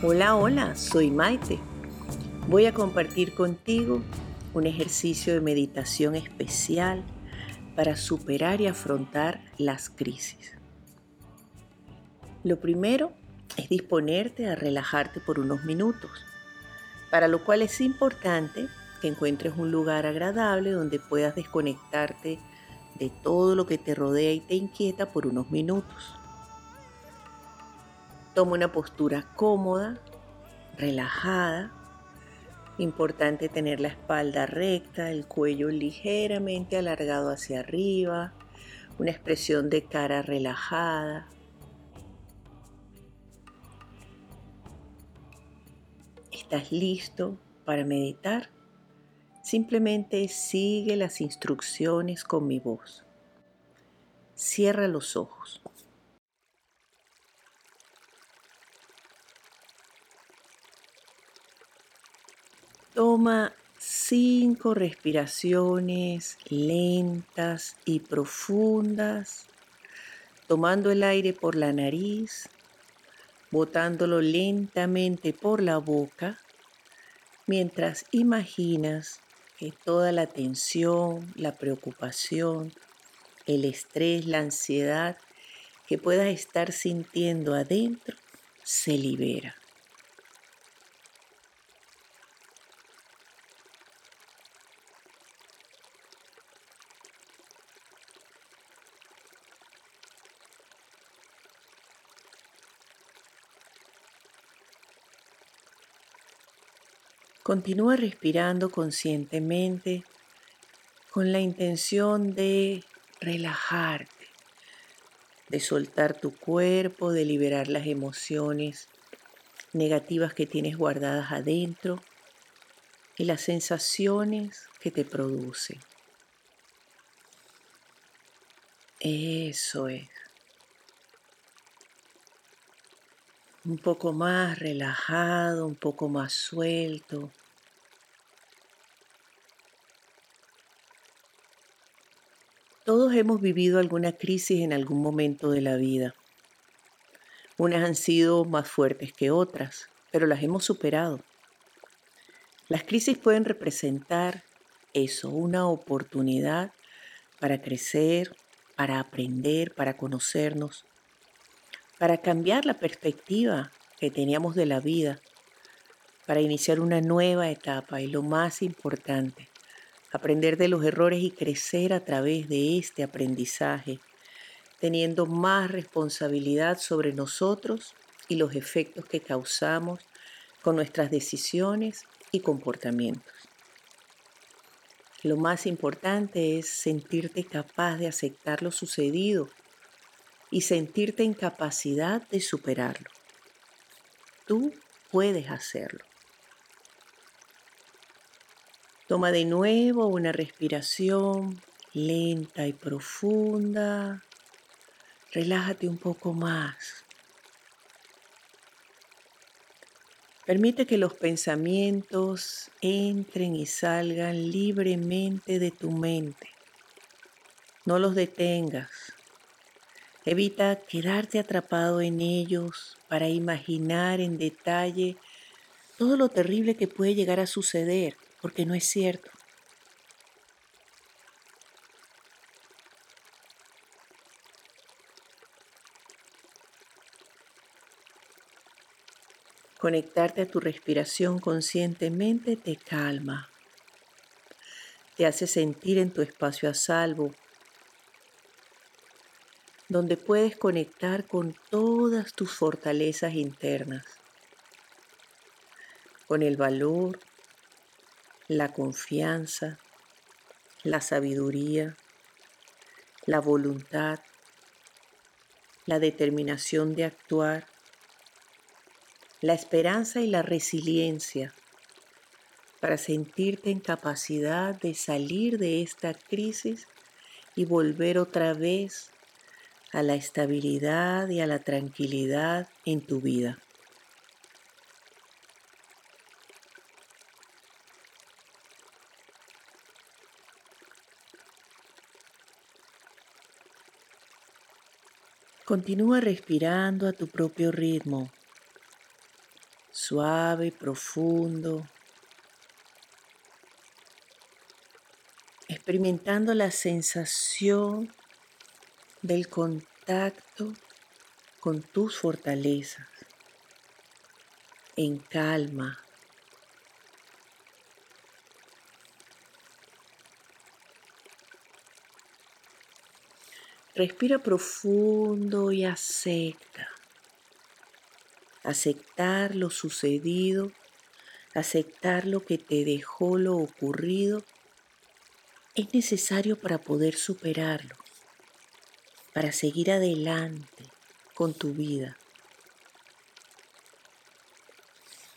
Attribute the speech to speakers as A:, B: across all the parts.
A: Hola, hola, soy Maite. Voy a compartir contigo un ejercicio de meditación especial para superar y afrontar las crisis. Lo primero es disponerte a relajarte por unos minutos, para lo cual es importante que encuentres un lugar agradable donde puedas desconectarte de todo lo que te rodea y te inquieta por unos minutos. Toma una postura cómoda, relajada. Importante tener la espalda recta, el cuello ligeramente alargado hacia arriba, una expresión de cara relajada. ¿Estás listo para meditar? Simplemente sigue las instrucciones con mi voz. Cierra los ojos. Toma cinco respiraciones lentas y profundas, tomando el aire por la nariz, botándolo lentamente por la boca, mientras imaginas que toda la tensión, la preocupación, el estrés, la ansiedad que puedas estar sintiendo adentro se libera. Continúa respirando conscientemente con la intención de relajarte, de soltar tu cuerpo, de liberar las emociones negativas que tienes guardadas adentro y las sensaciones que te producen. Eso es. Un poco más relajado, un poco más suelto. Todos hemos vivido alguna crisis en algún momento de la vida. Unas han sido más fuertes que otras, pero las hemos superado. Las crisis pueden representar eso, una oportunidad para crecer, para aprender, para conocernos, para cambiar la perspectiva que teníamos de la vida, para iniciar una nueva etapa y lo más importante, aprender de los errores y crecer a través de este aprendizaje, teniendo más responsabilidad sobre nosotros y los efectos que causamos con nuestras decisiones y comportamientos. Lo más importante es sentirte capaz de aceptar lo sucedido y sentirte en capacidad de superarlo. Tú puedes hacerlo. Toma de nuevo una respiración lenta y profunda. Relájate un poco más. Permite que los pensamientos entren y salgan libremente de tu mente. No los detengas. Evita quedarte atrapado en ellos para imaginar en detalle todo lo terrible que puede llegar a suceder, porque no es cierto. Conectarte a tu respiración conscientemente te calma, te hace sentir en tu espacio a salvo donde puedes conectar con todas tus fortalezas internas, con el valor, la confianza, la sabiduría, la voluntad, la determinación de actuar, la esperanza y la resiliencia para sentirte en capacidad de salir de esta crisis y volver otra vez a la estabilidad y a la tranquilidad en tu vida. Continúa respirando a tu propio ritmo, suave, profundo, experimentando la sensación del contacto con tus fortalezas, en calma. Respira profundo y acepta. Aceptar lo sucedido, aceptar lo que te dejó lo ocurrido, es necesario para poder superarlo para seguir adelante con tu vida.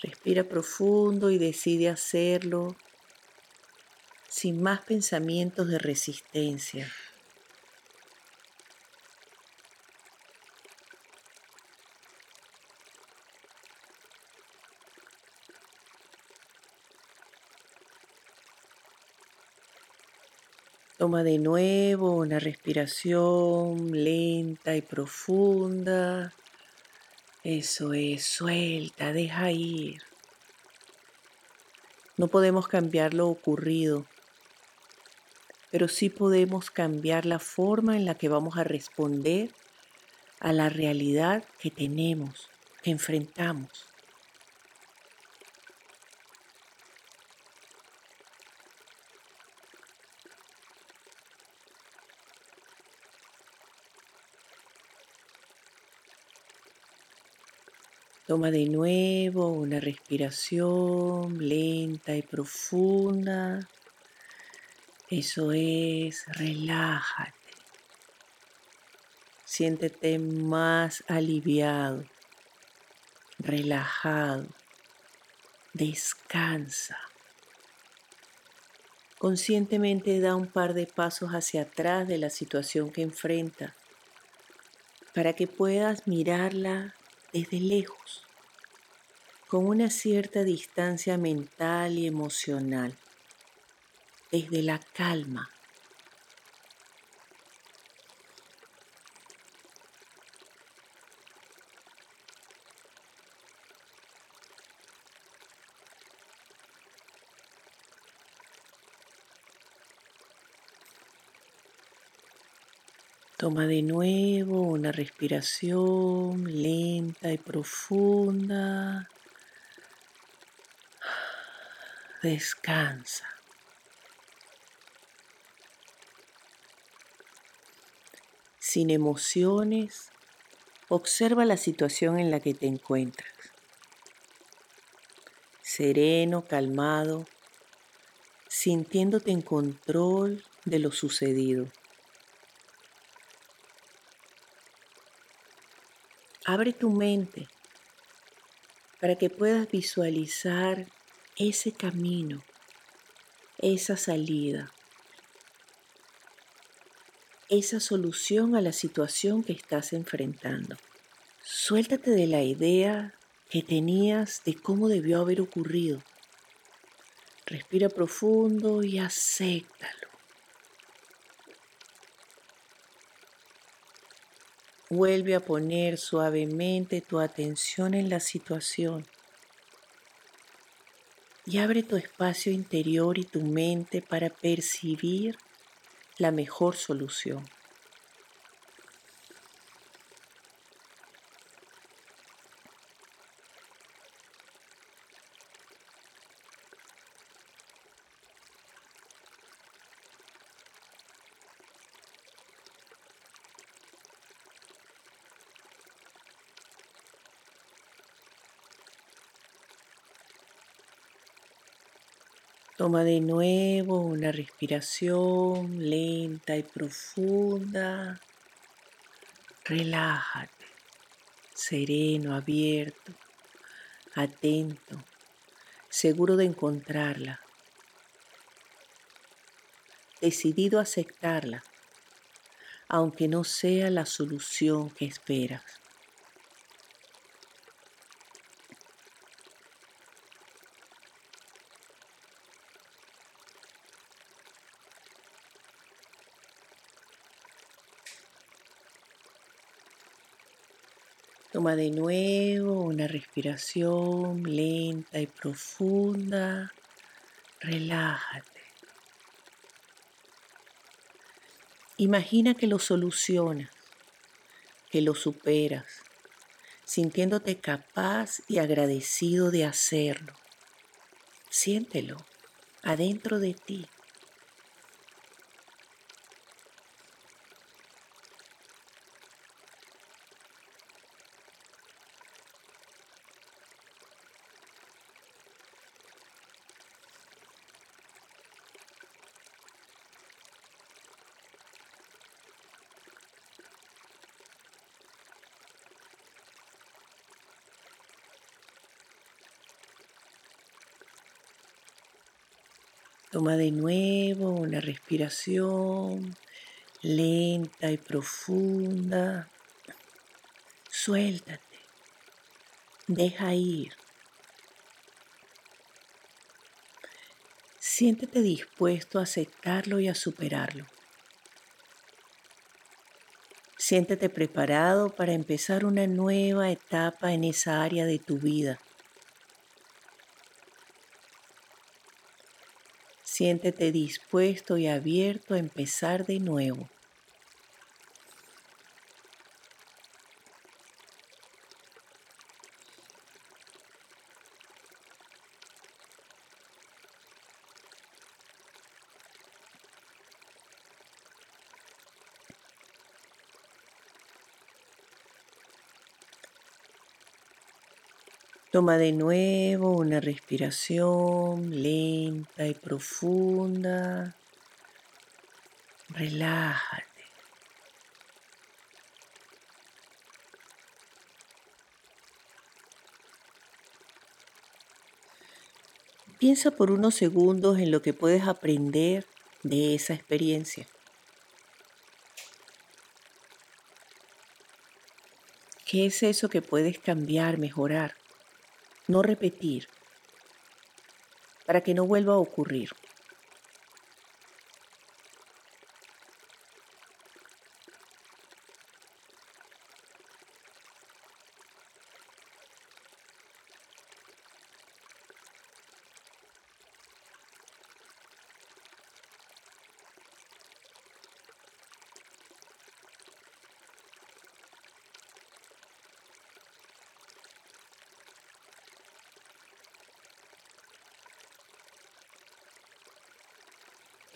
A: Respira profundo y decide hacerlo sin más pensamientos de resistencia. Toma de nuevo una respiración lenta y profunda. Eso es, suelta, deja ir. No podemos cambiar lo ocurrido, pero sí podemos cambiar la forma en la que vamos a responder a la realidad que tenemos, que enfrentamos. Toma de nuevo una respiración lenta y profunda. Eso es, relájate. Siéntete más aliviado, relajado. Descansa. Conscientemente da un par de pasos hacia atrás de la situación que enfrenta para que puedas mirarla desde lejos, con una cierta distancia mental y emocional, desde la calma. Toma de nuevo una respiración lenta y profunda. Descansa. Sin emociones, observa la situación en la que te encuentras. Sereno, calmado, sintiéndote en control de lo sucedido. Abre tu mente para que puedas visualizar ese camino, esa salida, esa solución a la situación que estás enfrentando. Suéltate de la idea que tenías de cómo debió haber ocurrido. Respira profundo y acéptalo. Vuelve a poner suavemente tu atención en la situación y abre tu espacio interior y tu mente para percibir la mejor solución. Toma de nuevo una respiración lenta y profunda. Relájate, sereno, abierto, atento, seguro de encontrarla, decidido a aceptarla, aunque no sea la solución que esperas. De nuevo una respiración lenta y profunda. Relájate. Imagina que lo solucionas, que lo superas, sintiéndote capaz y agradecido de hacerlo. Siéntelo adentro de ti. Toma de nuevo una respiración lenta y profunda. Suéltate. Deja ir. Siéntete dispuesto a aceptarlo y a superarlo. Siéntete preparado para empezar una nueva etapa en esa área de tu vida. Siéntete dispuesto y abierto a empezar de nuevo. Toma de nuevo una respiración lenta y profunda. Relájate. Piensa por unos segundos en lo que puedes aprender de esa experiencia. ¿Qué es eso que puedes cambiar, mejorar? No repetir, para que no vuelva a ocurrir.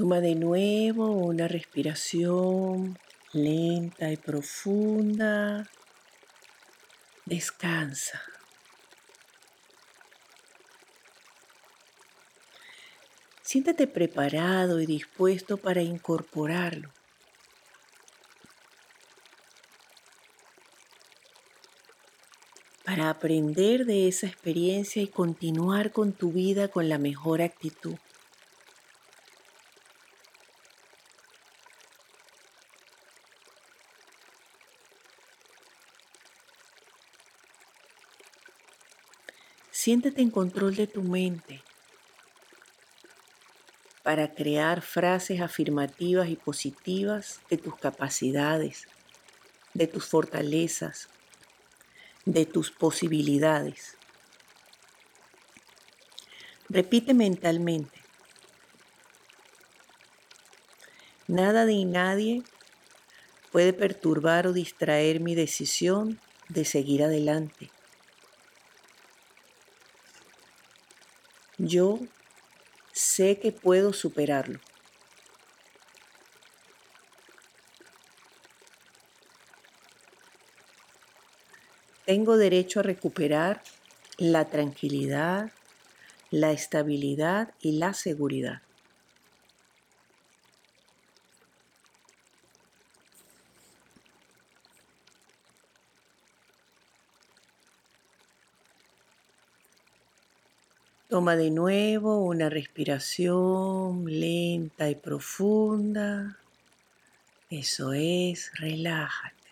A: Toma de nuevo una respiración lenta y profunda. Descansa. Siéntate preparado y dispuesto para incorporarlo. Para aprender de esa experiencia y continuar con tu vida con la mejor actitud. Siéntete en control de tu mente para crear frases afirmativas y positivas de tus capacidades, de tus fortalezas, de tus posibilidades. Repite mentalmente. Nada ni nadie puede perturbar o distraer mi decisión de seguir adelante. Yo sé que puedo superarlo. Tengo derecho a recuperar la tranquilidad, la estabilidad y la seguridad. Toma de nuevo una respiración lenta y profunda. Eso es, relájate.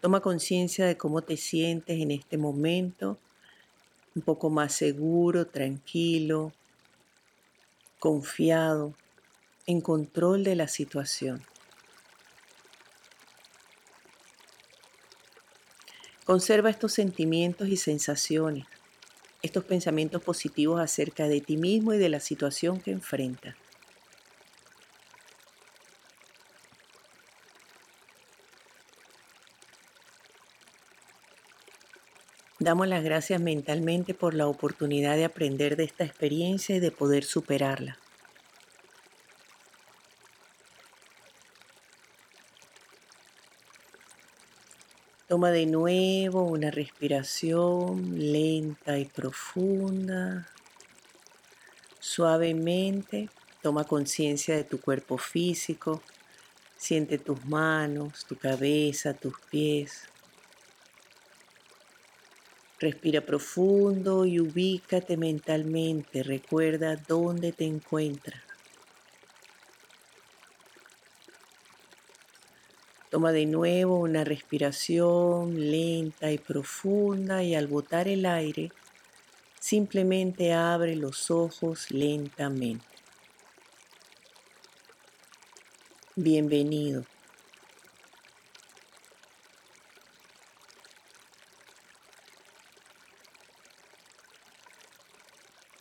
A: Toma conciencia de cómo te sientes en este momento, un poco más seguro, tranquilo, confiado, en control de la situación. Conserva estos sentimientos y sensaciones, estos pensamientos positivos acerca de ti mismo y de la situación que enfrentas. Damos las gracias mentalmente por la oportunidad de aprender de esta experiencia y de poder superarla. Toma de nuevo una respiración lenta y profunda. Suavemente toma conciencia de tu cuerpo físico. Siente tus manos, tu cabeza, tus pies. Respira profundo y ubícate mentalmente. Recuerda dónde te encuentras. Toma de nuevo una respiración lenta y profunda y al botar el aire, simplemente abre los ojos lentamente. Bienvenido.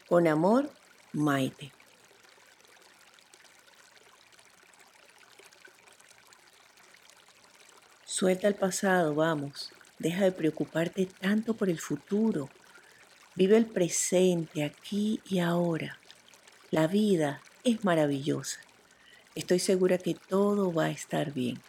A: Con amor, Maite. Suelta el pasado, vamos. Deja de preocuparte tanto por el futuro. Vive el presente, aquí y ahora. La vida es maravillosa. Estoy segura que todo va a estar bien.